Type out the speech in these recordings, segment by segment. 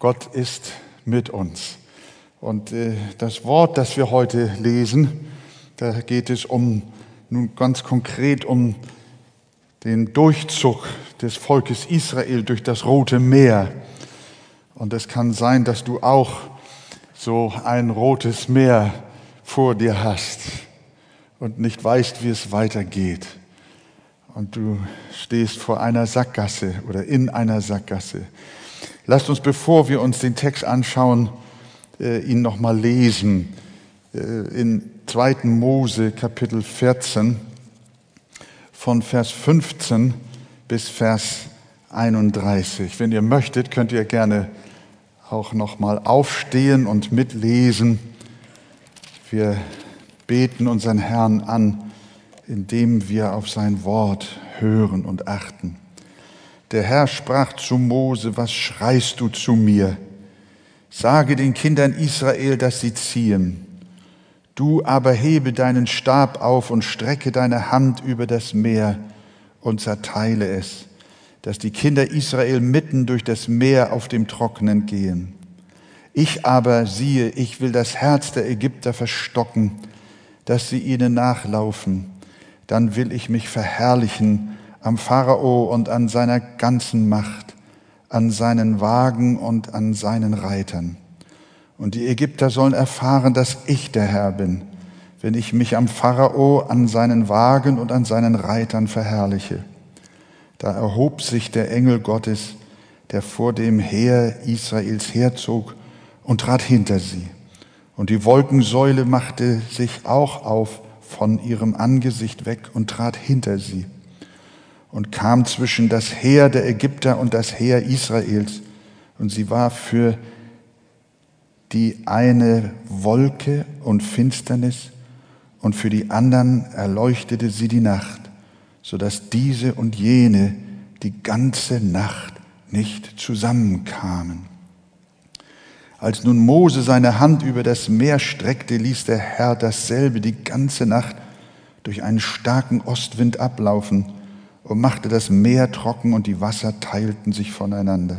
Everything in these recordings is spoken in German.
Gott ist mit uns. Und äh, das Wort, das wir heute lesen, da geht es um, nun ganz konkret um den Durchzug des Volkes Israel durch das Rote Meer. Und es kann sein, dass du auch so ein rotes Meer vor dir hast und nicht weißt, wie es weitergeht. Und du stehst vor einer Sackgasse oder in einer Sackgasse. Lasst uns, bevor wir uns den Text anschauen, äh, ihn nochmal lesen. Äh, in 2. Mose Kapitel 14 von Vers 15 bis Vers 31. Wenn ihr möchtet, könnt ihr gerne auch nochmal aufstehen und mitlesen. Wir beten unseren Herrn an, indem wir auf sein Wort hören und achten. Der Herr sprach zu Mose, was schreist du zu mir? Sage den Kindern Israel, dass sie ziehen. Du aber hebe deinen Stab auf und strecke deine Hand über das Meer und zerteile es, dass die Kinder Israel mitten durch das Meer auf dem Trockenen gehen. Ich aber siehe, ich will das Herz der Ägypter verstocken, dass sie ihnen nachlaufen. Dann will ich mich verherrlichen am Pharao und an seiner ganzen Macht, an seinen Wagen und an seinen Reitern. Und die Ägypter sollen erfahren, dass ich der Herr bin, wenn ich mich am Pharao, an seinen Wagen und an seinen Reitern verherrliche. Da erhob sich der Engel Gottes, der vor dem Heer Israels herzog und trat hinter sie. Und die Wolkensäule machte sich auch auf von ihrem Angesicht weg und trat hinter sie und kam zwischen das Heer der Ägypter und das Heer Israels. Und sie war für die eine Wolke und Finsternis und für die anderen erleuchtete sie die Nacht, so dass diese und jene die ganze Nacht nicht zusammenkamen. Als nun Mose seine Hand über das Meer streckte, ließ der Herr dasselbe die ganze Nacht durch einen starken Ostwind ablaufen und machte das Meer trocken und die Wasser teilten sich voneinander.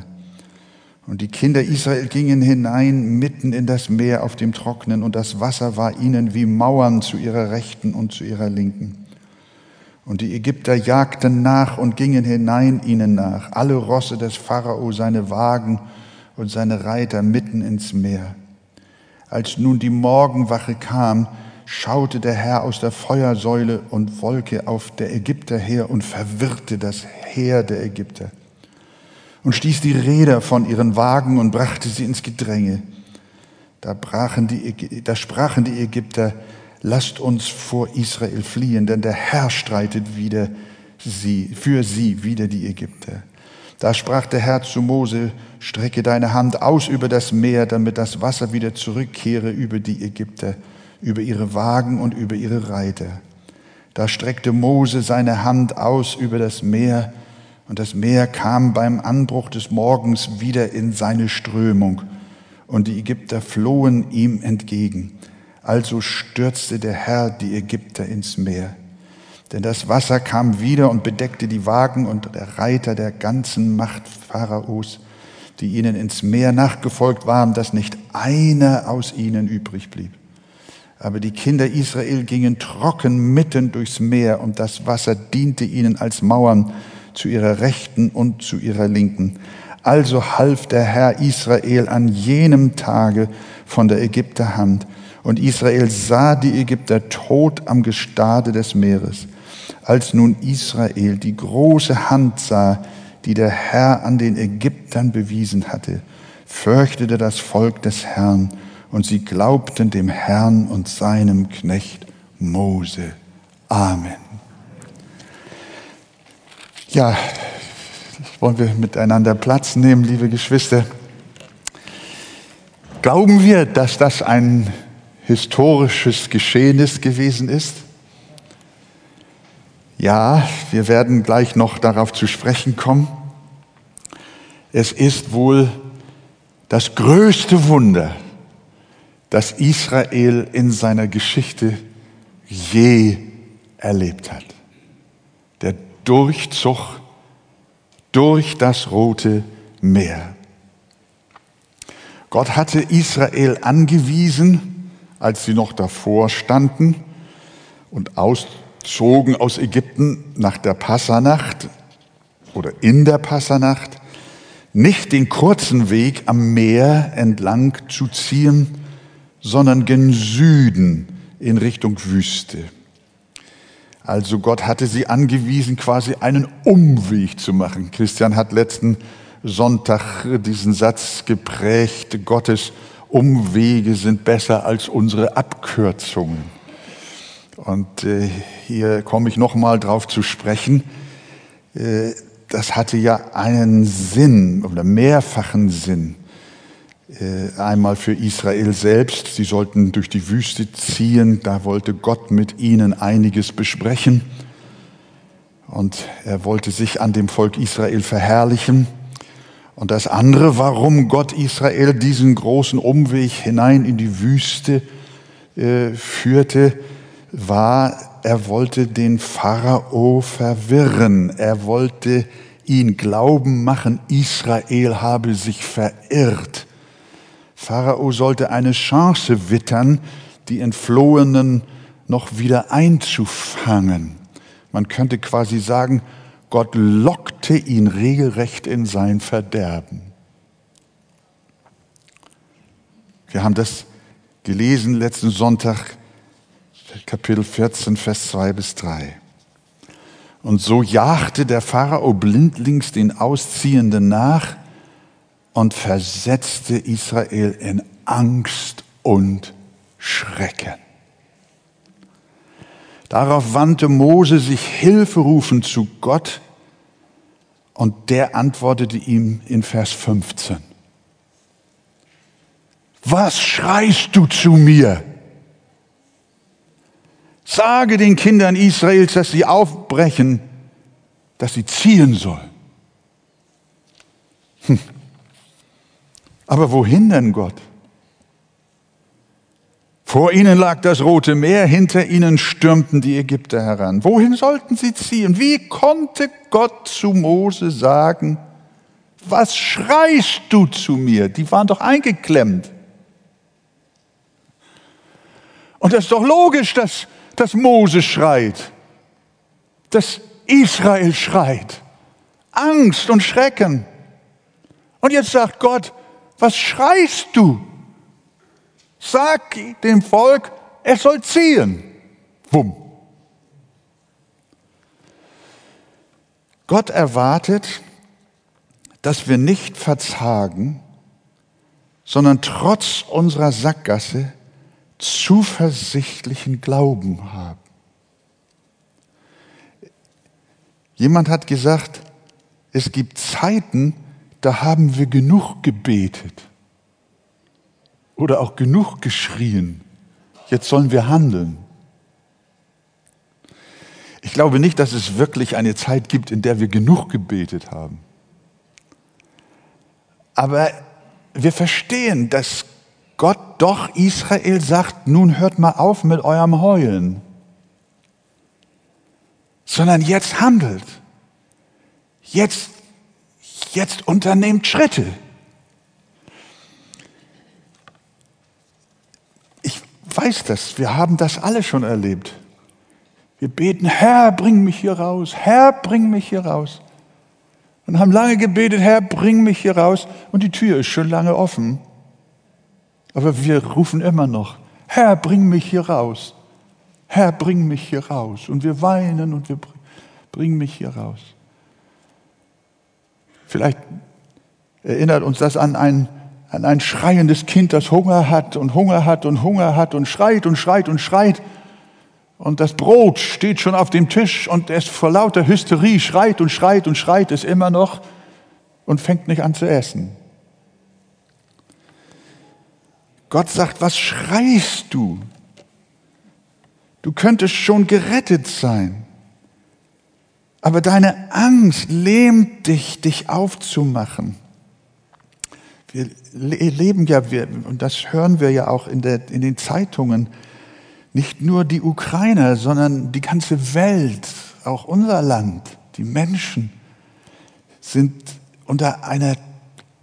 Und die Kinder Israel gingen hinein mitten in das Meer auf dem Trocknen und das Wasser war ihnen wie Mauern zu ihrer Rechten und zu ihrer Linken. Und die Ägypter jagten nach und gingen hinein ihnen nach, alle Rosse des Pharao, seine Wagen und seine Reiter mitten ins Meer. Als nun die Morgenwache kam, schaute der Herr aus der Feuersäule und Wolke auf der Ägypter her und verwirrte das Heer der Ägypter und stieß die Räder von ihren Wagen und brachte sie ins Gedränge. Da, brachen die, da sprachen die Ägypter, lasst uns vor Israel fliehen, denn der Herr streitet wieder sie, für sie wieder die Ägypter. Da sprach der Herr zu Mose, strecke deine Hand aus über das Meer, damit das Wasser wieder zurückkehre über die Ägypter über ihre Wagen und über ihre Reiter. Da streckte Mose seine Hand aus über das Meer, und das Meer kam beim Anbruch des Morgens wieder in seine Strömung, und die Ägypter flohen ihm entgegen. Also stürzte der Herr die Ägypter ins Meer. Denn das Wasser kam wieder und bedeckte die Wagen und der Reiter der ganzen Macht Pharaos, die ihnen ins Meer nachgefolgt waren, dass nicht einer aus ihnen übrig blieb. Aber die Kinder Israel gingen trocken mitten durchs Meer und das Wasser diente ihnen als Mauern zu ihrer Rechten und zu ihrer Linken. Also half der Herr Israel an jenem Tage von der Ägypter Hand. Und Israel sah die Ägypter tot am Gestade des Meeres. Als nun Israel die große Hand sah, die der Herr an den Ägyptern bewiesen hatte, fürchtete das Volk des Herrn und sie glaubten dem Herrn und seinem Knecht Mose. Amen. Ja, wollen wir miteinander Platz nehmen, liebe Geschwister. Glauben wir, dass das ein historisches Geschehnis gewesen ist? Ja, wir werden gleich noch darauf zu sprechen kommen. Es ist wohl das größte Wunder, das Israel in seiner Geschichte je erlebt hat. Der Durchzug durch das Rote Meer. Gott hatte Israel angewiesen, als sie noch davor standen und auszogen aus Ägypten nach der Passanacht oder in der Passanacht, nicht den kurzen Weg am Meer entlang zu ziehen, sondern gen Süden in Richtung Wüste. Also Gott hatte sie angewiesen, quasi einen Umweg zu machen. Christian hat letzten Sonntag diesen Satz geprägt, Gottes Umwege sind besser als unsere Abkürzungen. Und äh, hier komme ich nochmal drauf zu sprechen. Äh, das hatte ja einen Sinn oder mehrfachen Sinn. Äh, einmal für Israel selbst, sie sollten durch die Wüste ziehen, da wollte Gott mit ihnen einiges besprechen. Und er wollte sich an dem Volk Israel verherrlichen. Und das andere, warum Gott Israel diesen großen Umweg hinein in die Wüste äh, führte, war, er wollte den Pharao verwirren. Er wollte ihn glauben machen, Israel habe sich verirrt. Pharao sollte eine Chance wittern, die Entflohenen noch wieder einzufangen. Man könnte quasi sagen, Gott lockte ihn regelrecht in sein Verderben. Wir haben das gelesen letzten Sonntag, Kapitel 14, Vers 2 bis 3. Und so jagte der Pharao blindlings den Ausziehenden nach und versetzte Israel in Angst und Schrecken. Darauf wandte Mose sich hilferufend zu Gott und der antwortete ihm in Vers 15. Was schreist du zu mir? Sage den Kindern Israels, dass sie aufbrechen, dass sie ziehen sollen. Hm. Aber wohin denn Gott? Vor ihnen lag das Rote Meer, hinter ihnen stürmten die Ägypter heran. Wohin sollten sie ziehen? Wie konnte Gott zu Mose sagen, was schreist du zu mir? Die waren doch eingeklemmt. Und das ist doch logisch, dass, dass Mose schreit, dass Israel schreit. Angst und Schrecken. Und jetzt sagt Gott, was schreist du? Sag dem Volk, es soll ziehen. Wumm. Gott erwartet, dass wir nicht verzagen, sondern trotz unserer Sackgasse zuversichtlichen Glauben haben. Jemand hat gesagt, es gibt Zeiten, da haben wir genug gebetet oder auch genug geschrien. Jetzt sollen wir handeln. Ich glaube nicht, dass es wirklich eine Zeit gibt, in der wir genug gebetet haben. Aber wir verstehen, dass Gott doch Israel sagt, nun hört mal auf mit eurem Heulen, sondern jetzt handelt. Jetzt, jetzt unternehmt Schritte. weiß das, wir haben das alle schon erlebt. Wir beten, Herr, bring mich hier raus, Herr, bring mich hier raus. Und haben lange gebetet, Herr, bring mich hier raus. Und die Tür ist schon lange offen. Aber wir rufen immer noch, Herr, bring mich hier raus. Herr, bring mich hier raus. Und wir weinen und wir bringen mich hier raus. Vielleicht erinnert uns das an einen an ein schreiendes Kind, das Hunger hat und Hunger hat und Hunger hat und schreit und schreit und schreit. Und das Brot steht schon auf dem Tisch und es vor lauter Hysterie schreit und schreit und schreit es immer noch und fängt nicht an zu essen. Gott sagt, was schreist du? Du könntest schon gerettet sein. Aber deine Angst lähmt dich, dich aufzumachen. Wir leben ja, wir, und das hören wir ja auch in, der, in den Zeitungen, nicht nur die Ukrainer, sondern die ganze Welt, auch unser Land, die Menschen sind unter einer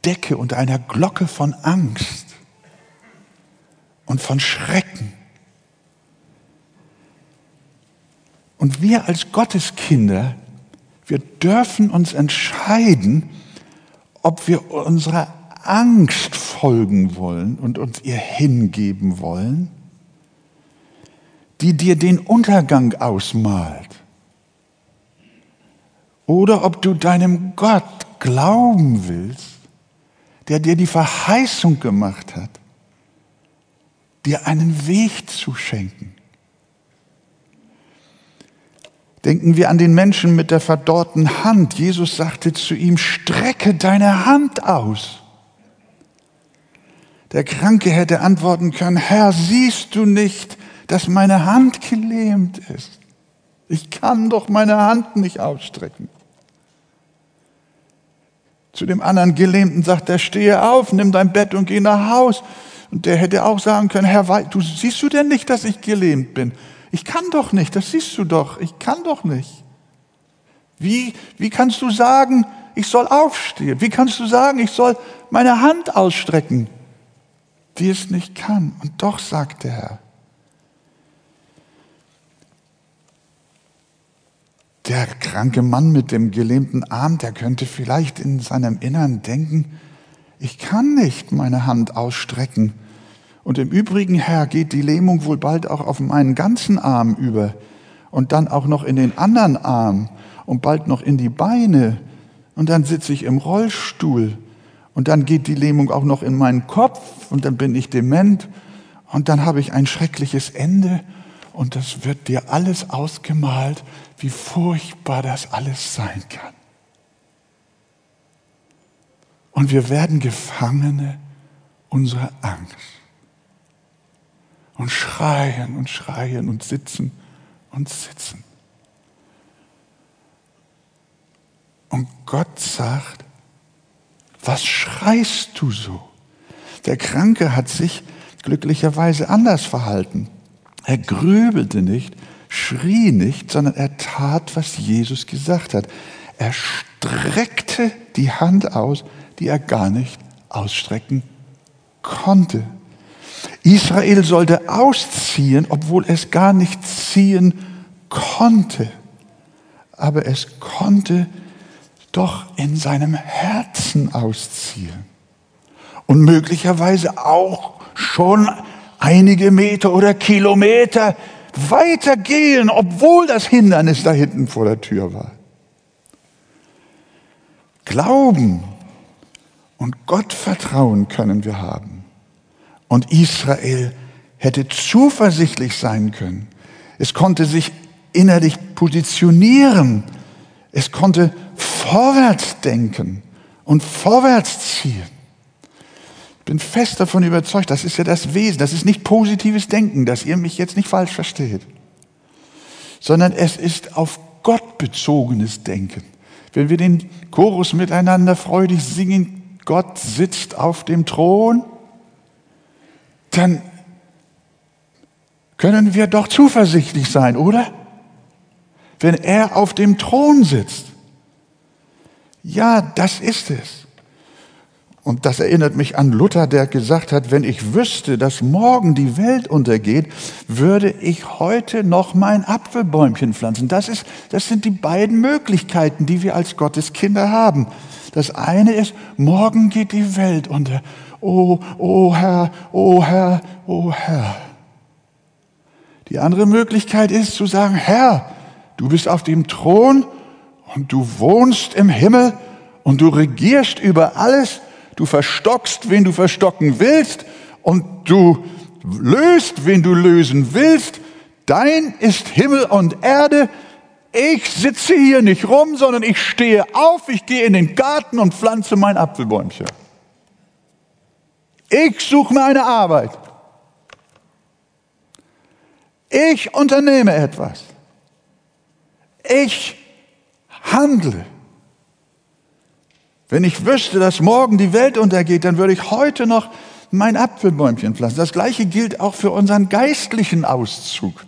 Decke, unter einer Glocke von Angst. und von Schrecken. Und wir als Gotteskinder, wir dürfen uns entscheiden, ob wir unserer Angst folgen wollen und uns ihr hingeben wollen, die dir den Untergang ausmalt. Oder ob du deinem Gott glauben willst, der dir die Verheißung gemacht hat, dir einen Weg zu schenken. Denken wir an den Menschen mit der verdorrten Hand. Jesus sagte zu ihm, strecke deine Hand aus. Der Kranke hätte antworten können, Herr, siehst du nicht, dass meine Hand gelähmt ist? Ich kann doch meine Hand nicht ausstrecken. Zu dem anderen Gelähmten sagt er, stehe auf, nimm dein Bett und geh nach Haus. Und der hätte auch sagen können, Herr, du siehst du denn nicht, dass ich gelähmt bin? Ich kann doch nicht, das siehst du doch, ich kann doch nicht. Wie, wie kannst du sagen, ich soll aufstehen? Wie kannst du sagen, ich soll meine Hand ausstrecken, die es nicht kann? Und doch sagt der Herr, der kranke Mann mit dem gelähmten Arm, der könnte vielleicht in seinem Innern denken, ich kann nicht meine Hand ausstrecken. Und im Übrigen, Herr, geht die Lähmung wohl bald auch auf meinen ganzen Arm über und dann auch noch in den anderen Arm und bald noch in die Beine. Und dann sitze ich im Rollstuhl und dann geht die Lähmung auch noch in meinen Kopf und dann bin ich dement und dann habe ich ein schreckliches Ende und das wird dir alles ausgemalt, wie furchtbar das alles sein kann. Und wir werden Gefangene unserer Angst. Und schreien und schreien und sitzen und sitzen. Und Gott sagt, was schreist du so? Der Kranke hat sich glücklicherweise anders verhalten. Er grübelte nicht, schrie nicht, sondern er tat, was Jesus gesagt hat. Er streckte die Hand aus, die er gar nicht ausstrecken konnte. Israel sollte ausziehen, obwohl es gar nicht ziehen konnte. Aber es konnte doch in seinem Herzen ausziehen. Und möglicherweise auch schon einige Meter oder Kilometer weitergehen, obwohl das Hindernis da hinten vor der Tür war. Glauben und Gottvertrauen können wir haben. Und Israel hätte zuversichtlich sein können. Es konnte sich innerlich positionieren. Es konnte vorwärts denken und vorwärts ziehen. Ich bin fest davon überzeugt, das ist ja das Wesen, das ist nicht positives Denken, dass ihr mich jetzt nicht falsch versteht, sondern es ist auf Gott bezogenes Denken. Wenn wir den Chorus miteinander freudig singen, Gott sitzt auf dem Thron, dann können wir doch zuversichtlich sein, oder? Wenn er auf dem Thron sitzt. Ja, das ist es. Und das erinnert mich an Luther, der gesagt hat, wenn ich wüsste, dass morgen die Welt untergeht, würde ich heute noch mein Apfelbäumchen pflanzen. Das, ist, das sind die beiden Möglichkeiten, die wir als Gotteskinder haben. Das eine ist, morgen geht die Welt unter. Oh, oh Herr, oh Herr, oh Herr. Die andere Möglichkeit ist zu sagen, Herr, du bist auf dem Thron und du wohnst im Himmel und du regierst über alles. Du verstockst, wen du verstocken willst und du löst, wen du lösen willst. Dein ist Himmel und Erde ich sitze hier nicht rum, sondern ich stehe auf, ich gehe in den Garten und pflanze mein Apfelbäumchen. Ich suche mir eine Arbeit. Ich unternehme etwas. Ich handle. Wenn ich wüsste, dass morgen die Welt untergeht, dann würde ich heute noch mein Apfelbäumchen pflanzen. Das gleiche gilt auch für unseren geistlichen Auszug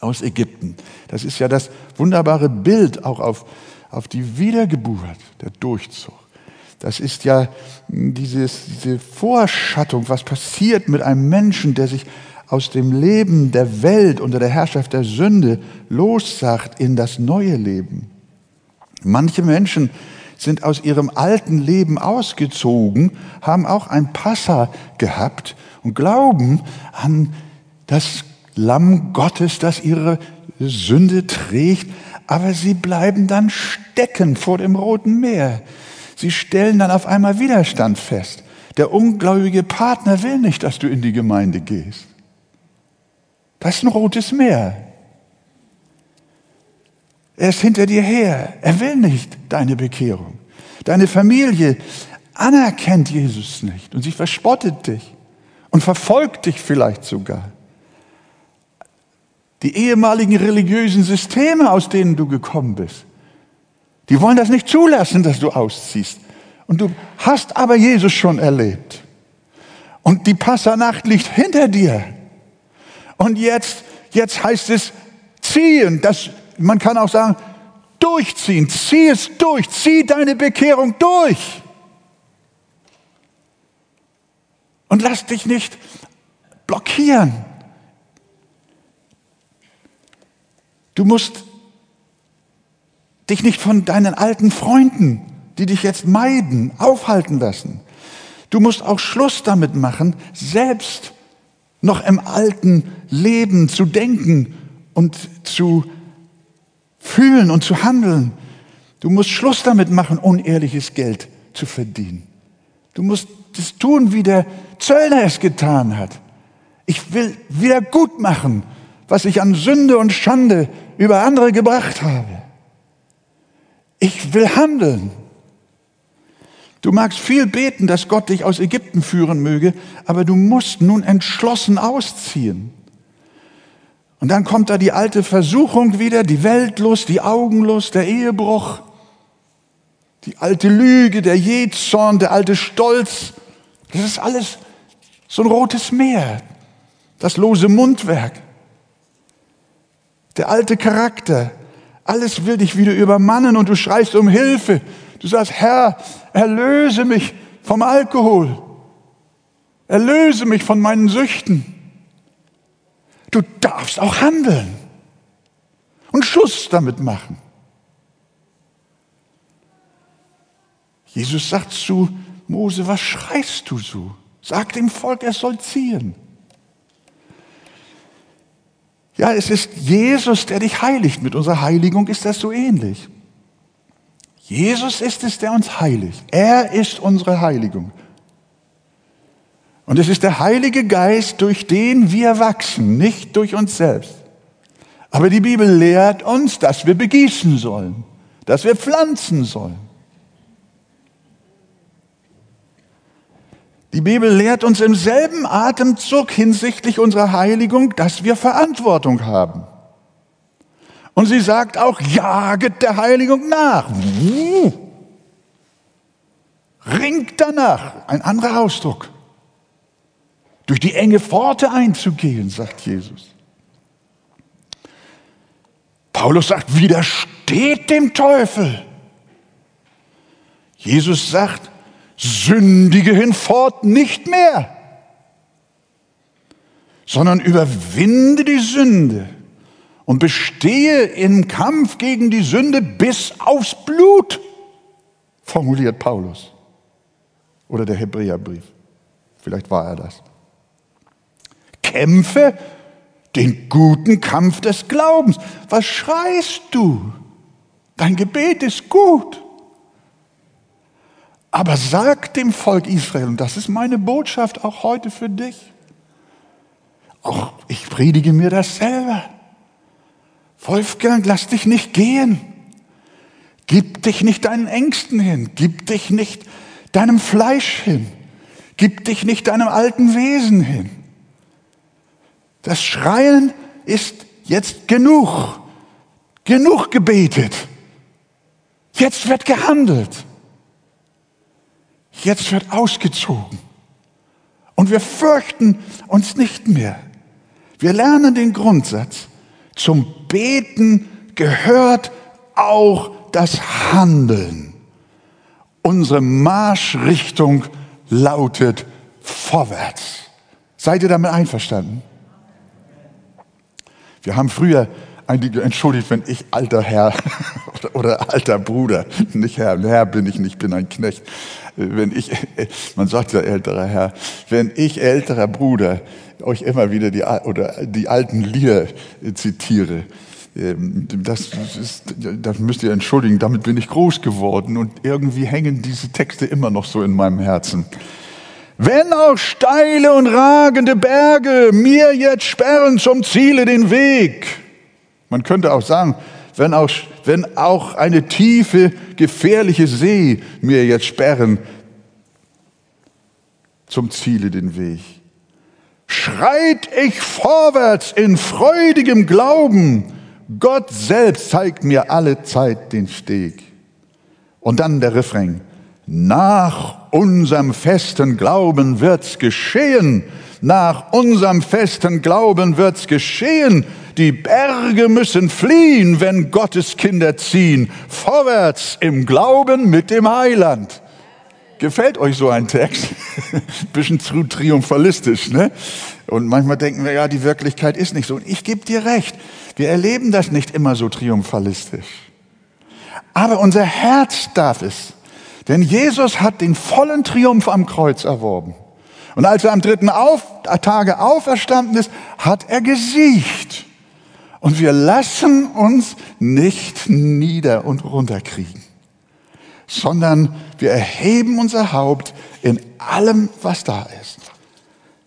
aus Ägypten. Das ist ja das wunderbare Bild auch auf, auf die Wiedergeburt, der Durchzug. Das ist ja dieses, diese Vorschattung, was passiert mit einem Menschen, der sich aus dem Leben der Welt unter der Herrschaft der Sünde lossagt in das neue Leben. Manche Menschen sind aus ihrem alten Leben ausgezogen, haben auch ein Passa gehabt und glauben an das Lamm Gottes, das ihre Sünde trägt, aber sie bleiben dann stecken vor dem Roten Meer. Sie stellen dann auf einmal Widerstand fest. Der ungläubige Partner will nicht, dass du in die Gemeinde gehst. Das ist ein rotes Meer. Er ist hinter dir her. Er will nicht deine Bekehrung. Deine Familie anerkennt Jesus nicht und sie verspottet dich und verfolgt dich vielleicht sogar. Die ehemaligen religiösen Systeme, aus denen du gekommen bist, die wollen das nicht zulassen, dass du ausziehst. Und du hast aber Jesus schon erlebt. Und die Passanacht liegt hinter dir. Und jetzt, jetzt heißt es ziehen. Das, man kann auch sagen, durchziehen. Zieh es durch. Zieh deine Bekehrung durch. Und lass dich nicht blockieren. Du musst dich nicht von deinen alten Freunden, die dich jetzt meiden, aufhalten lassen. Du musst auch Schluss damit machen, selbst noch im alten Leben zu denken und zu fühlen und zu handeln. Du musst Schluss damit machen, unehrliches Geld zu verdienen. Du musst das tun, wie der Zöllner es getan hat. Ich will wieder gut machen, was ich an Sünde und Schande über andere gebracht habe. Ich will handeln. Du magst viel beten, dass Gott dich aus Ägypten führen möge, aber du musst nun entschlossen ausziehen. Und dann kommt da die alte Versuchung wieder, die Weltlust, die Augenlust, der Ehebruch, die alte Lüge, der Jezorn, der alte Stolz. Das ist alles so ein rotes Meer, das lose Mundwerk, der alte Charakter. Alles will dich wieder übermannen und du schreist um Hilfe. Du sagst, Herr, erlöse mich vom Alkohol. Erlöse mich von meinen Süchten. Du darfst auch handeln und Schuss damit machen. Jesus sagt zu Mose, was schreist du so? Sag dem Volk, er soll ziehen. Ja, es ist Jesus, der dich heiligt. Mit unserer Heiligung ist das so ähnlich. Jesus ist es, der uns heiligt. Er ist unsere Heiligung. Und es ist der Heilige Geist, durch den wir wachsen, nicht durch uns selbst. Aber die Bibel lehrt uns, dass wir begießen sollen, dass wir pflanzen sollen. Die Bibel lehrt uns im selben Atemzug hinsichtlich unserer Heiligung, dass wir Verantwortung haben. Und sie sagt auch, jaget der Heiligung nach. Ringt danach. Ein anderer Ausdruck durch die enge Pforte einzugehen, sagt Jesus. Paulus sagt, widersteht dem Teufel. Jesus sagt, sündige hinfort nicht mehr, sondern überwinde die Sünde und bestehe im Kampf gegen die Sünde bis aufs Blut, formuliert Paulus. Oder der Hebräerbrief. Vielleicht war er das kämpfe den guten Kampf des Glaubens. Was schreist du? Dein Gebet ist gut. Aber sag dem Volk Israel, und das ist meine Botschaft auch heute für dich, auch ich predige mir das selber. Wolfgang, lass dich nicht gehen. Gib dich nicht deinen Ängsten hin. Gib dich nicht deinem Fleisch hin. Gib dich nicht deinem alten Wesen hin. Das Schreien ist jetzt genug. Genug gebetet. Jetzt wird gehandelt. Jetzt wird ausgezogen. Und wir fürchten uns nicht mehr. Wir lernen den Grundsatz. Zum Beten gehört auch das Handeln. Unsere Marschrichtung lautet vorwärts. Seid ihr damit einverstanden? Wir haben früher entschuldigt, wenn ich alter Herr oder, alter Bruder, nicht Herr, Herr bin ich nicht, bin ein Knecht. Wenn ich, man sagt ja älterer Herr, wenn ich älterer Bruder euch immer wieder die, oder die alten Lieder zitiere, ähm, das, ist, das müsst ihr entschuldigen, damit bin ich groß geworden und irgendwie hängen diese Texte immer noch so in meinem Herzen. Wenn auch steile und ragende Berge mir jetzt sperren zum Ziele den Weg. Man könnte auch sagen, wenn auch, wenn auch eine tiefe, gefährliche See mir jetzt sperren zum Ziele den Weg. Schreit ich vorwärts in freudigem Glauben, Gott selbst zeigt mir alle Zeit den Steg. Und dann der Refrain. Nach unserem festen Glauben wird's geschehen. Nach unserem festen Glauben wird's geschehen. Die Berge müssen fliehen, wenn Gottes Kinder ziehen. Vorwärts im Glauben mit dem Heiland. Gefällt euch so ein Text? Bisschen zu triumphalistisch, ne? Und manchmal denken wir, ja, die Wirklichkeit ist nicht so. Und ich gebe dir recht. Wir erleben das nicht immer so triumphalistisch. Aber unser Herz darf es. Denn Jesus hat den vollen Triumph am Kreuz erworben. Und als er am dritten auf, Tage auferstanden ist, hat er gesiegt. Und wir lassen uns nicht nieder und runterkriegen sondern wir erheben unser Haupt in allem, was da ist.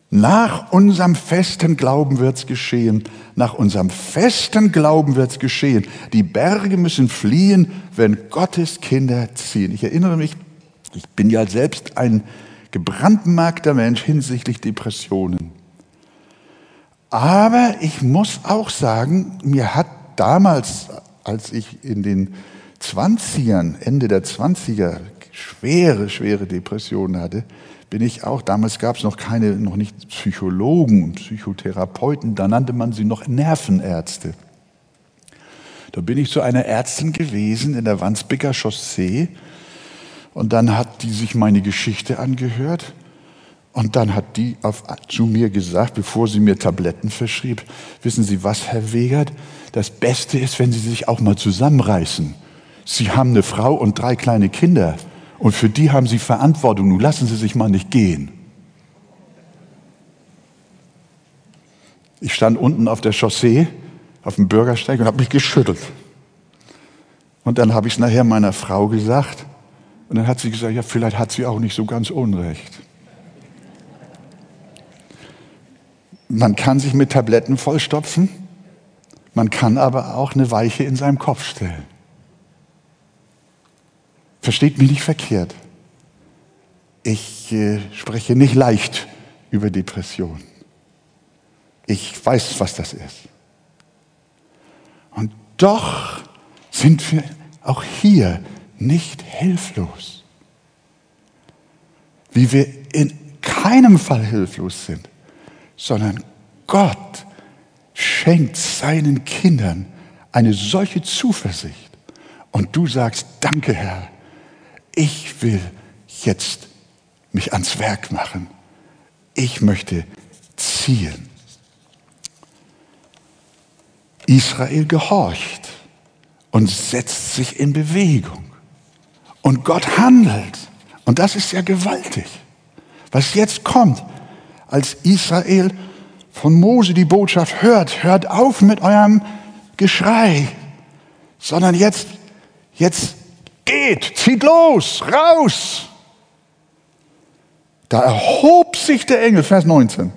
Nach unserem festen Glauben wird's geschehen. Nach unserem festen Glauben wird's geschehen. Die Berge müssen fliehen, wenn Gottes Kinder ziehen. Ich erinnere mich, ich bin ja selbst ein gebrandmarkter Mensch hinsichtlich Depressionen. Aber ich muss auch sagen, mir hat damals, als ich in den 20ern, Ende der 20er, schwere, schwere Depressionen hatte, bin ich auch, damals gab es noch keine, noch nicht Psychologen und Psychotherapeuten, da nannte man sie noch Nervenärzte. Da bin ich zu einer Ärztin gewesen in der Wandsbeker Chaussee und dann hat die sich meine Geschichte angehört und dann hat die auf, zu mir gesagt, bevor sie mir Tabletten verschrieb, wissen Sie was, Herr Wegert, das Beste ist, wenn Sie sich auch mal zusammenreißen. Sie haben eine Frau und drei kleine Kinder und für die haben Sie Verantwortung. Nun lassen Sie sich mal nicht gehen. Ich stand unten auf der Chaussee, auf dem Bürgersteig und habe mich geschüttelt. Und dann habe ich es nachher meiner Frau gesagt. Und dann hat sie gesagt, ja, vielleicht hat sie auch nicht so ganz Unrecht. Man kann sich mit Tabletten vollstopfen, man kann aber auch eine Weiche in seinem Kopf stellen. Versteht mich nicht verkehrt. Ich äh, spreche nicht leicht über Depression. Ich weiß, was das ist. Und doch sind wir auch hier nicht hilflos. Wie wir in keinem Fall hilflos sind, sondern Gott schenkt seinen Kindern eine solche Zuversicht. Und du sagst, danke Herr, ich will jetzt mich ans Werk machen. Ich möchte ziehen. Israel gehorcht und setzt sich in Bewegung. Und Gott handelt. Und das ist ja gewaltig. Was jetzt kommt, als Israel von Mose die Botschaft hört, hört auf mit eurem Geschrei, sondern jetzt, jetzt Geht, zieht los, raus. Da erhob sich der Engel, Vers 19.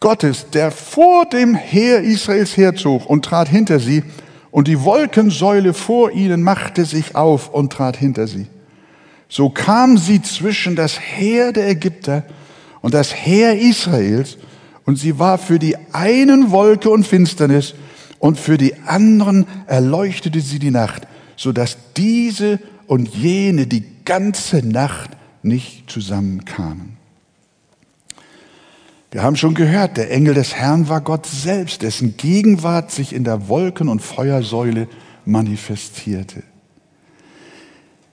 Gottes, der vor dem Heer Israels herzog und trat hinter sie, und die Wolkensäule vor ihnen machte sich auf und trat hinter sie. So kam sie zwischen das Heer der Ägypter und das Heer Israels, und sie war für die einen Wolke und Finsternis, und für die anderen erleuchtete sie die Nacht so dass diese und jene die ganze Nacht nicht zusammenkamen. Wir haben schon gehört, der Engel des Herrn war Gott selbst, dessen Gegenwart sich in der Wolken- und Feuersäule manifestierte.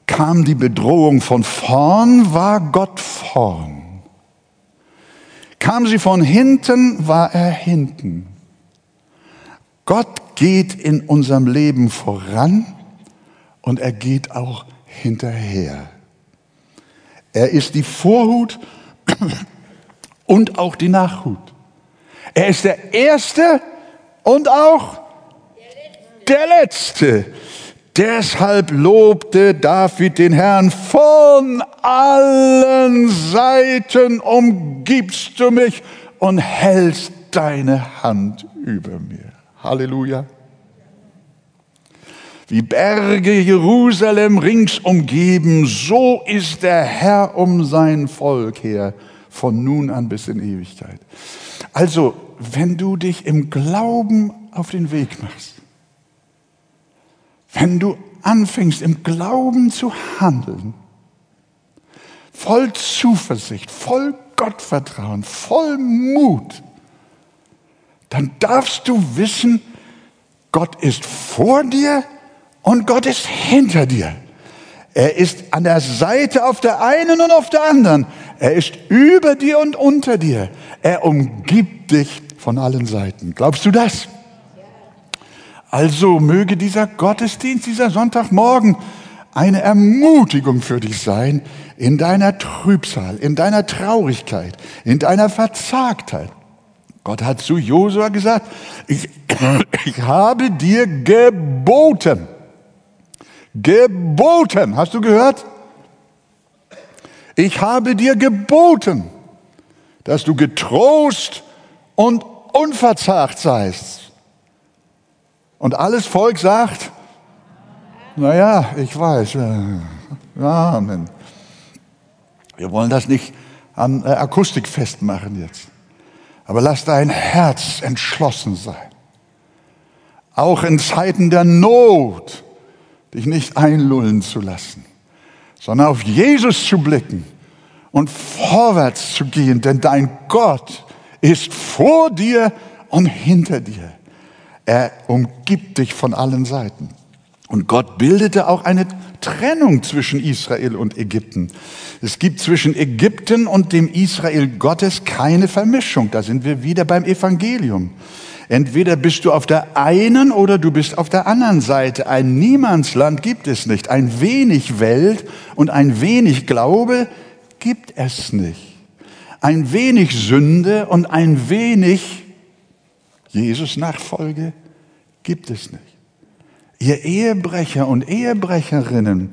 Kam die Bedrohung von vorn, war Gott vorn. Kam sie von hinten, war er hinten. Gott geht in unserem Leben voran und er geht auch hinterher. Er ist die Vorhut und auch die Nachhut. Er ist der Erste und auch der Letzte. Deshalb lobte David den Herrn, von allen Seiten umgibst du mich und hältst deine Hand über mir. Halleluja. Wie Berge Jerusalem rings umgeben, so ist der Herr um sein Volk her, von nun an bis in Ewigkeit. Also, wenn du dich im Glauben auf den Weg machst, wenn du anfängst im Glauben zu handeln, voll Zuversicht, voll Gottvertrauen, voll Mut, dann darfst du wissen, Gott ist vor dir und Gott ist hinter dir. Er ist an der Seite auf der einen und auf der anderen. Er ist über dir und unter dir. Er umgibt dich von allen Seiten. Glaubst du das? Also möge dieser Gottesdienst, dieser Sonntagmorgen eine Ermutigung für dich sein in deiner Trübsal, in deiner Traurigkeit, in deiner Verzagtheit. Gott hat zu Josua gesagt, ich, ich habe dir geboten. Geboten, hast du gehört? Ich habe dir geboten, dass du getrost und unverzagt seist. Und alles Volk sagt, naja, ich weiß, Amen. Wir wollen das nicht an äh, Akustik festmachen jetzt. Aber lass dein Herz entschlossen sein. Auch in Zeiten der Not dich nicht einlullen zu lassen, sondern auf Jesus zu blicken und vorwärts zu gehen, denn dein Gott ist vor dir und hinter dir. Er umgibt dich von allen Seiten. Und Gott bildete auch eine Trennung zwischen Israel und Ägypten. Es gibt zwischen Ägypten und dem Israel Gottes keine Vermischung. Da sind wir wieder beim Evangelium. Entweder bist du auf der einen oder du bist auf der anderen Seite. Ein Niemandsland gibt es nicht. Ein wenig Welt und ein wenig Glaube gibt es nicht. Ein wenig Sünde und ein wenig Jesus Nachfolge gibt es nicht. Ihr Ehebrecher und Ehebrecherinnen,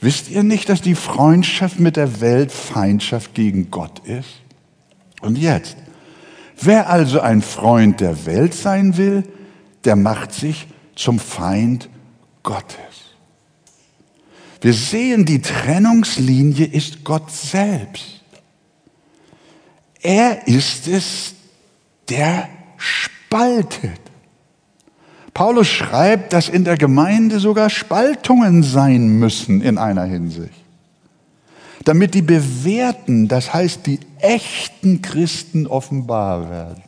wisst ihr nicht, dass die Freundschaft mit der Welt Feindschaft gegen Gott ist? Und jetzt, wer also ein Freund der Welt sein will, der macht sich zum Feind Gottes. Wir sehen, die Trennungslinie ist Gott selbst. Er ist es, der spaltet. Paulus schreibt, dass in der Gemeinde sogar Spaltungen sein müssen in einer Hinsicht. Damit die bewährten, das heißt die echten Christen offenbar werden.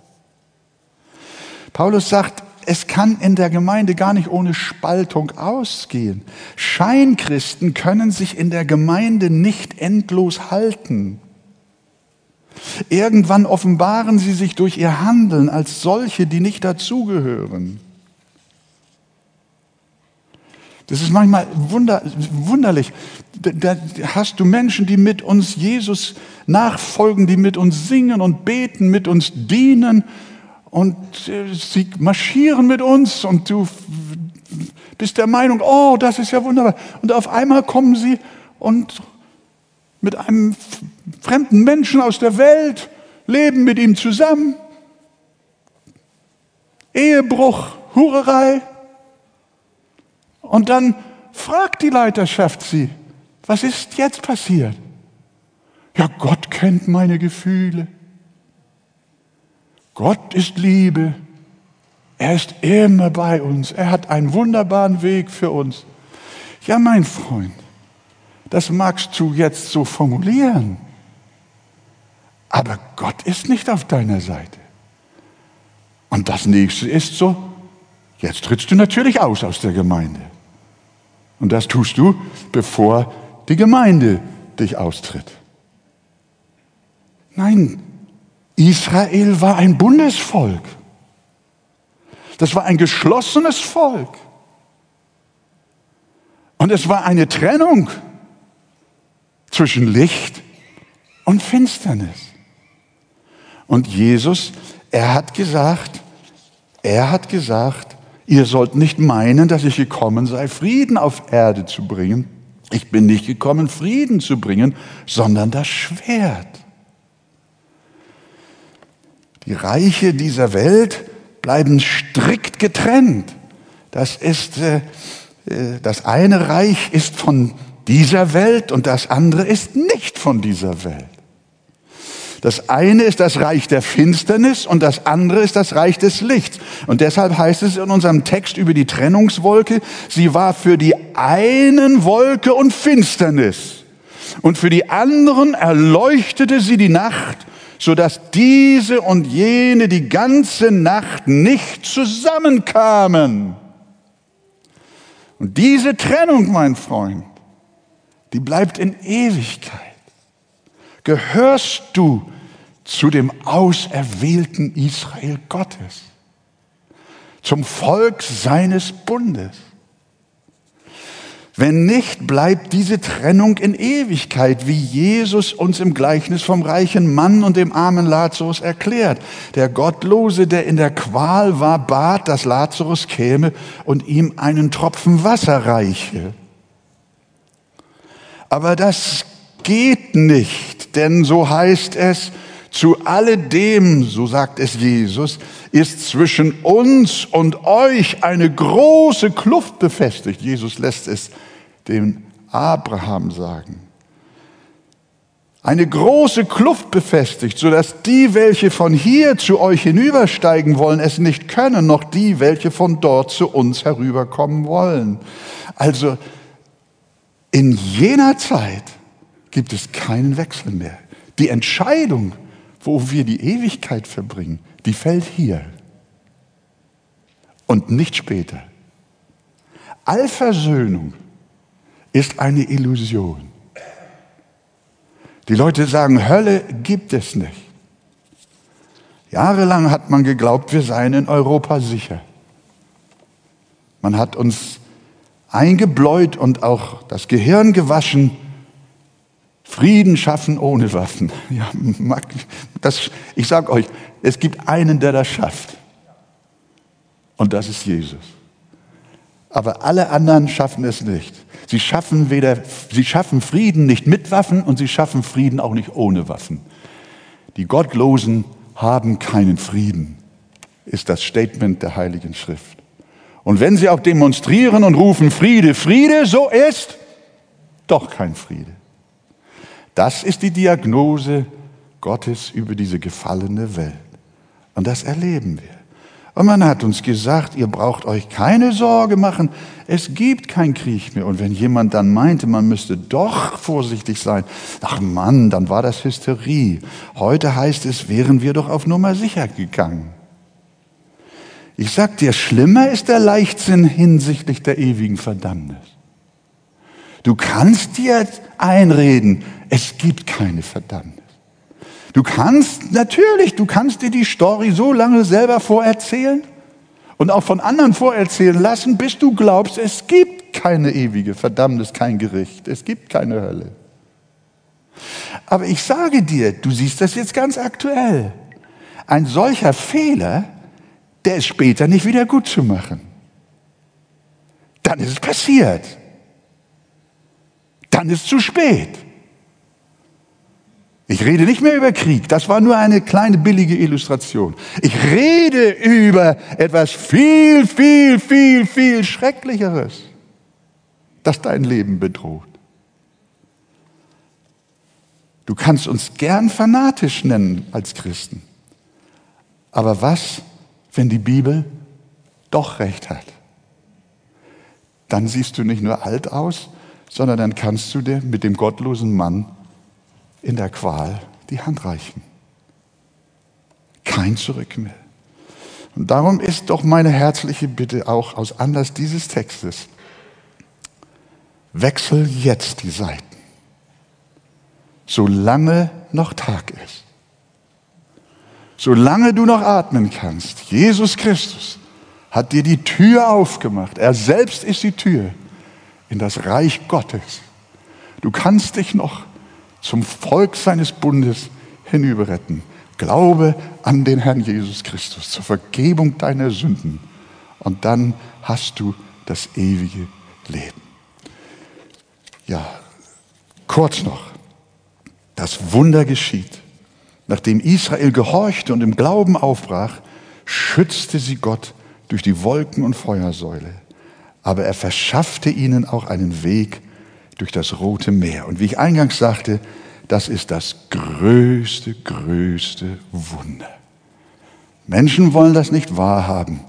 Paulus sagt, es kann in der Gemeinde gar nicht ohne Spaltung ausgehen. Scheinchristen können sich in der Gemeinde nicht endlos halten. Irgendwann offenbaren sie sich durch ihr Handeln als solche, die nicht dazugehören. Das ist manchmal wunder, wunderlich. Da hast du Menschen, die mit uns Jesus nachfolgen, die mit uns singen und beten, mit uns dienen und äh, sie marschieren mit uns und du bist der Meinung, oh, das ist ja wunderbar. Und auf einmal kommen sie und mit einem fremden Menschen aus der Welt, leben mit ihm zusammen. Ehebruch, Hurerei. Und dann fragt die Leiterschaft sie, was ist jetzt passiert? Ja, Gott kennt meine Gefühle. Gott ist Liebe. Er ist immer bei uns. Er hat einen wunderbaren Weg für uns. Ja, mein Freund, das magst du jetzt so formulieren. Aber Gott ist nicht auf deiner Seite. Und das nächste ist so, jetzt trittst du natürlich aus aus der Gemeinde. Und das tust du, bevor die Gemeinde dich austritt. Nein, Israel war ein Bundesvolk. Das war ein geschlossenes Volk. Und es war eine Trennung zwischen Licht und Finsternis. Und Jesus, er hat gesagt, er hat gesagt, ihr sollt nicht meinen, dass ich gekommen sei, Frieden auf Erde zu bringen. Ich bin nicht gekommen, Frieden zu bringen, sondern das Schwert. Die Reiche dieser Welt bleiben strikt getrennt. Das ist, äh, äh, das eine Reich ist von dieser Welt und das andere ist nicht von dieser Welt. Das eine ist das Reich der Finsternis und das andere ist das Reich des Lichts. Und deshalb heißt es in unserem Text über die Trennungswolke, sie war für die einen Wolke und Finsternis. Und für die anderen erleuchtete sie die Nacht, sodass diese und jene die ganze Nacht nicht zusammenkamen. Und diese Trennung, mein Freund, die bleibt in Ewigkeit. Gehörst du zu dem auserwählten Israel Gottes, zum Volk seines Bundes. Wenn nicht, bleibt diese Trennung in Ewigkeit, wie Jesus uns im Gleichnis vom reichen Mann und dem armen Lazarus erklärt. Der Gottlose, der in der Qual war, bat, dass Lazarus käme und ihm einen Tropfen Wasser reiche. Aber das geht nicht, denn so heißt es, zu alledem, so sagt es Jesus, ist zwischen uns und euch eine große Kluft befestigt. Jesus lässt es dem Abraham sagen. Eine große Kluft befestigt, so dass die, welche von hier zu euch hinübersteigen wollen, es nicht können, noch die, welche von dort zu uns herüberkommen wollen. Also in jener Zeit gibt es keinen Wechsel mehr. Die Entscheidung wo wir die Ewigkeit verbringen, die fällt hier und nicht später. Allversöhnung ist eine Illusion. Die Leute sagen, Hölle gibt es nicht. Jahrelang hat man geglaubt, wir seien in Europa sicher. Man hat uns eingebläut und auch das Gehirn gewaschen, Frieden schaffen ohne Waffen. Ja, das, ich sage euch, es gibt einen, der das schafft. Und das ist Jesus. Aber alle anderen schaffen es nicht. Sie schaffen weder, sie schaffen Frieden nicht mit Waffen und sie schaffen Frieden auch nicht ohne Waffen. Die Gottlosen haben keinen Frieden, ist das Statement der Heiligen Schrift. Und wenn sie auch demonstrieren und rufen Friede, Friede, so ist doch kein Friede. Das ist die Diagnose Gottes über diese gefallene Welt. Und das erleben wir. Und man hat uns gesagt, ihr braucht euch keine Sorge machen, es gibt keinen Krieg mehr. Und wenn jemand dann meinte, man müsste doch vorsichtig sein, ach Mann, dann war das Hysterie. Heute heißt es, wären wir doch auf Nummer sicher gegangen. Ich sag dir, schlimmer ist der Leichtsinn hinsichtlich der ewigen Verdammnis. Du kannst dir einreden, es gibt keine Verdammnis. Du kannst, natürlich, du kannst dir die Story so lange selber vorerzählen und auch von anderen vorerzählen lassen, bis du glaubst, es gibt keine ewige Verdammnis, kein Gericht, es gibt keine Hölle. Aber ich sage dir, du siehst das jetzt ganz aktuell. Ein solcher Fehler, der ist später nicht wieder gut zu machen. Dann ist es passiert. Dann ist es zu spät. Ich rede nicht mehr über Krieg, das war nur eine kleine billige Illustration. Ich rede über etwas viel, viel, viel, viel Schrecklicheres, das dein Leben bedroht. Du kannst uns gern fanatisch nennen als Christen. Aber was, wenn die Bibel doch recht hat? Dann siehst du nicht nur alt aus, sondern dann kannst du dir mit dem gottlosen Mann in der Qual die Hand reichen. Kein Zurück mehr. Und darum ist doch meine herzliche Bitte auch aus Anlass dieses Textes, wechsel jetzt die Seiten. solange noch Tag ist. Solange du noch atmen kannst, Jesus Christus hat dir die Tür aufgemacht. Er selbst ist die Tür in das Reich Gottes. Du kannst dich noch zum Volk seines Bundes hinüberretten. Glaube an den Herrn Jesus Christus zur Vergebung deiner Sünden und dann hast du das ewige Leben. Ja, kurz noch. Das Wunder geschieht. Nachdem Israel gehorchte und im Glauben aufbrach, schützte sie Gott durch die Wolken- und Feuersäule. Aber er verschaffte ihnen auch einen Weg durch das Rote Meer. Und wie ich eingangs sagte, das ist das größte, größte Wunder. Menschen wollen das nicht wahrhaben.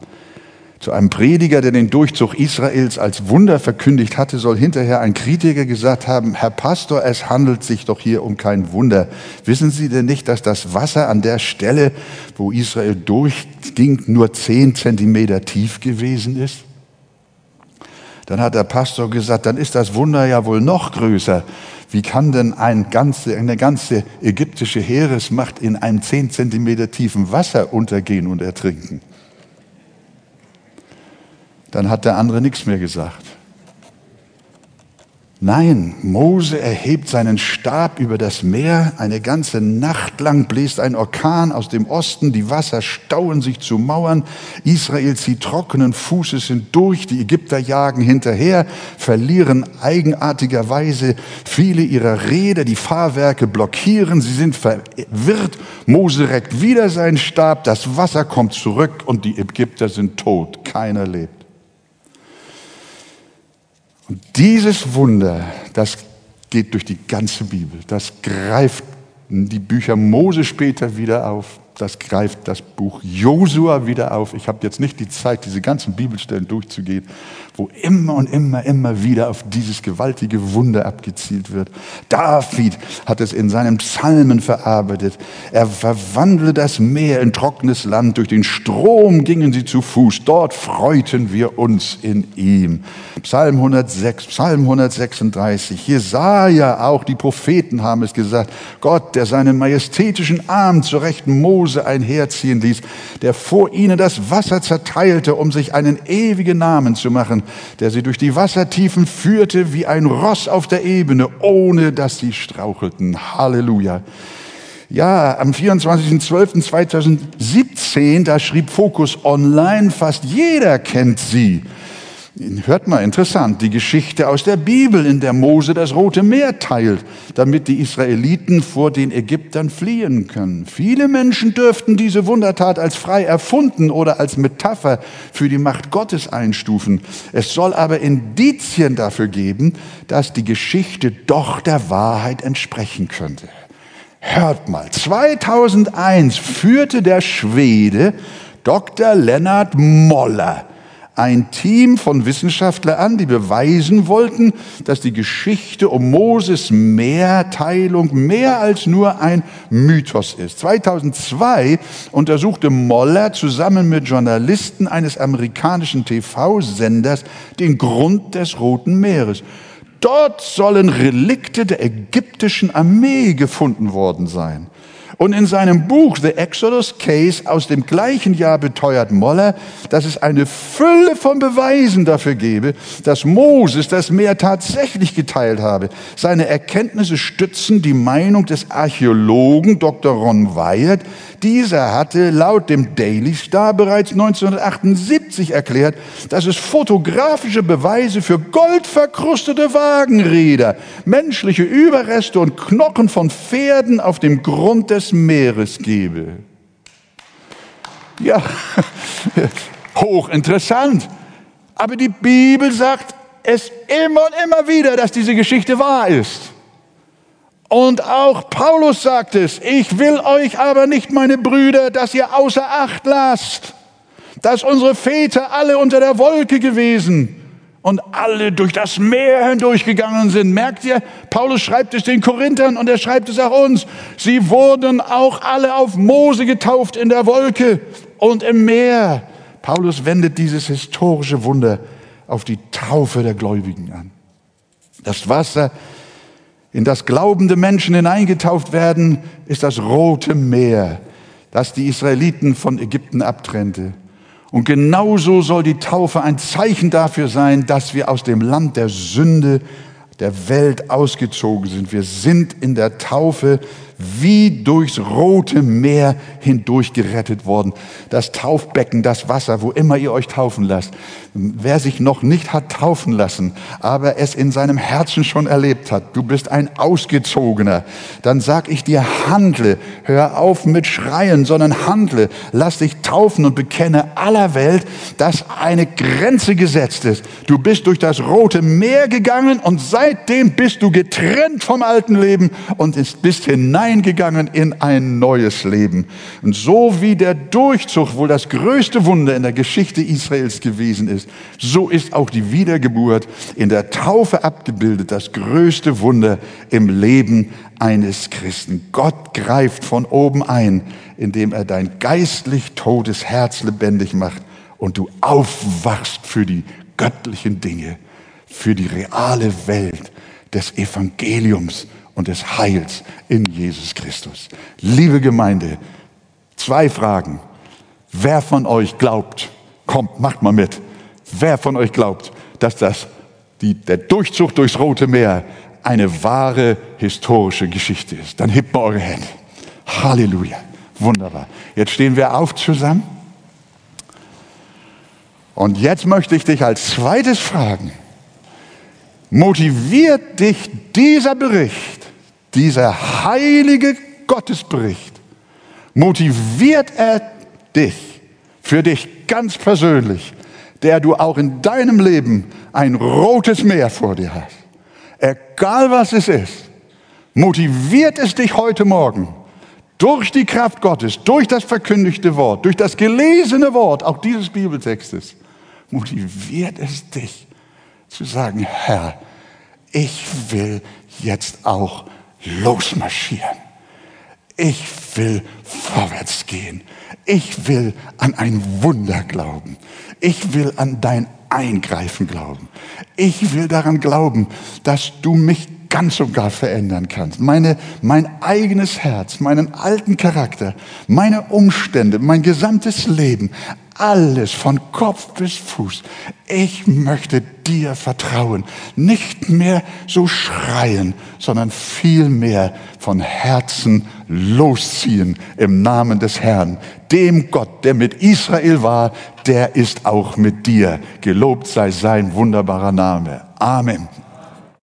Zu einem Prediger, der den Durchzug Israels als Wunder verkündigt hatte, soll hinterher ein Kritiker gesagt haben, Herr Pastor, es handelt sich doch hier um kein Wunder. Wissen Sie denn nicht, dass das Wasser an der Stelle, wo Israel durchging, nur zehn Zentimeter tief gewesen ist? Dann hat der Pastor gesagt, dann ist das Wunder ja wohl noch größer. Wie kann denn ein ganze, eine ganze ägyptische Heeresmacht in einem zehn Zentimeter tiefen Wasser untergehen und ertrinken? dann hat der andere nichts mehr gesagt. Nein, Mose erhebt seinen Stab über das Meer. Eine ganze Nacht lang bläst ein Orkan aus dem Osten. Die Wasser stauen sich zu Mauern. Israel zieht trockenen Fußes hindurch. Die Ägypter jagen hinterher, verlieren eigenartigerweise viele ihrer Räder. Die Fahrwerke blockieren. Sie sind verwirrt. Mose reckt wieder seinen Stab. Das Wasser kommt zurück und die Ägypter sind tot. Keiner lebt. Und dieses Wunder, das geht durch die ganze Bibel. Das greift die Bücher Mose später wieder auf das greift das Buch Josua wieder auf. Ich habe jetzt nicht die Zeit, diese ganzen Bibelstellen durchzugehen, wo immer und immer, immer wieder auf dieses gewaltige Wunder abgezielt wird. David hat es in seinen Psalmen verarbeitet. Er verwandelte das Meer in trockenes Land. Durch den Strom gingen sie zu Fuß. Dort freuten wir uns in ihm. Psalm 106, Psalm 136. Jesaja, auch die Propheten haben es gesagt. Gott, der seinen majestätischen Arm zur rechten Mose Mose einherziehen ließ, der vor ihnen das Wasser zerteilte, um sich einen ewigen Namen zu machen, der sie durch die Wassertiefen führte wie ein Ross auf der Ebene, ohne dass sie strauchelten. Halleluja. Ja, am 24.12.2017, da schrieb Focus Online, fast jeder kennt sie. Hört mal, interessant, die Geschichte aus der Bibel, in der Mose das Rote Meer teilt, damit die Israeliten vor den Ägyptern fliehen können. Viele Menschen dürften diese Wundertat als frei erfunden oder als Metapher für die Macht Gottes einstufen. Es soll aber Indizien dafür geben, dass die Geschichte doch der Wahrheit entsprechen könnte. Hört mal, 2001 führte der Schwede Dr. Lennart Moller ein Team von Wissenschaftlern an, die beweisen wollten, dass die Geschichte um Moses Mehrteilung mehr als nur ein Mythos ist. 2002 untersuchte Moller zusammen mit Journalisten eines amerikanischen TV-Senders den Grund des Roten Meeres. Dort sollen Relikte der ägyptischen Armee gefunden worden sein. Und in seinem Buch The Exodus Case aus dem gleichen Jahr beteuert Moller, dass es eine Fülle von Beweisen dafür gebe, dass Moses das Meer tatsächlich geteilt habe. Seine Erkenntnisse stützen die Meinung des Archäologen Dr. Ron Wyatt. Dieser hatte laut dem Daily Star bereits 1978 erklärt, dass es fotografische Beweise für goldverkrustete Wagenräder, menschliche Überreste und Knochen von Pferden auf dem Grund des Meeres gebe. Ja, hochinteressant. Aber die Bibel sagt es immer und immer wieder, dass diese Geschichte wahr ist. Und auch Paulus sagt es, ich will euch aber nicht, meine Brüder, dass ihr außer Acht lasst, dass unsere Väter alle unter der Wolke gewesen und alle durch das Meer hindurchgegangen sind. Merkt ihr, Paulus schreibt es den Korinthern und er schreibt es auch uns. Sie wurden auch alle auf Mose getauft in der Wolke und im Meer. Paulus wendet dieses historische Wunder auf die Taufe der Gläubigen an. Das Wasser in das glaubende Menschen hineingetauft werden, ist das Rote Meer, das die Israeliten von Ägypten abtrennte. Und genauso soll die Taufe ein Zeichen dafür sein, dass wir aus dem Land der Sünde der Welt ausgezogen sind. Wir sind in der Taufe wie durchs rote Meer hindurch gerettet worden. Das Taufbecken, das Wasser, wo immer ihr euch taufen lasst. Wer sich noch nicht hat taufen lassen, aber es in seinem Herzen schon erlebt hat, du bist ein Ausgezogener, dann sag ich dir, handle, hör auf mit Schreien, sondern handle, lass dich taufen und bekenne aller Welt, dass eine Grenze gesetzt ist. Du bist durch das rote Meer gegangen und seitdem bist du getrennt vom alten Leben und bist hinein hineingegangen in ein neues Leben. Und so wie der Durchzug wohl das größte Wunder in der Geschichte Israels gewesen ist, so ist auch die Wiedergeburt in der Taufe abgebildet, das größte Wunder im Leben eines Christen. Gott greift von oben ein, indem er dein geistlich totes Herz lebendig macht und du aufwachst für die göttlichen Dinge, für die reale Welt des Evangeliums und des Heils in Jesus Christus. Liebe Gemeinde, zwei Fragen. Wer von euch glaubt, kommt, macht mal mit, wer von euch glaubt, dass das, die, der Durchzug durchs Rote Meer eine wahre historische Geschichte ist? Dann hebt mal eure Hände. Halleluja. Wunderbar. Jetzt stehen wir auf zusammen. Und jetzt möchte ich dich als zweites fragen, motiviert dich dieser Bericht dieser heilige Gottesbericht, motiviert er dich, für dich ganz persönlich, der du auch in deinem Leben ein rotes Meer vor dir hast. Egal was es ist, motiviert es dich heute Morgen durch die Kraft Gottes, durch das verkündigte Wort, durch das gelesene Wort, auch dieses Bibeltextes, motiviert es dich zu sagen, Herr, ich will jetzt auch losmarschieren. Ich will vorwärts gehen. Ich will an ein Wunder glauben. Ich will an dein Eingreifen glauben. Ich will daran glauben, dass du mich ganz und gar verändern kannst. Meine, mein eigenes Herz, meinen alten Charakter, meine Umstände, mein gesamtes Leben, alles von Kopf bis Fuß. Ich möchte dir vertrauen. Nicht mehr so schreien, sondern vielmehr von Herzen losziehen im Namen des Herrn. Dem Gott, der mit Israel war, der ist auch mit dir. Gelobt sei sein wunderbarer Name. Amen.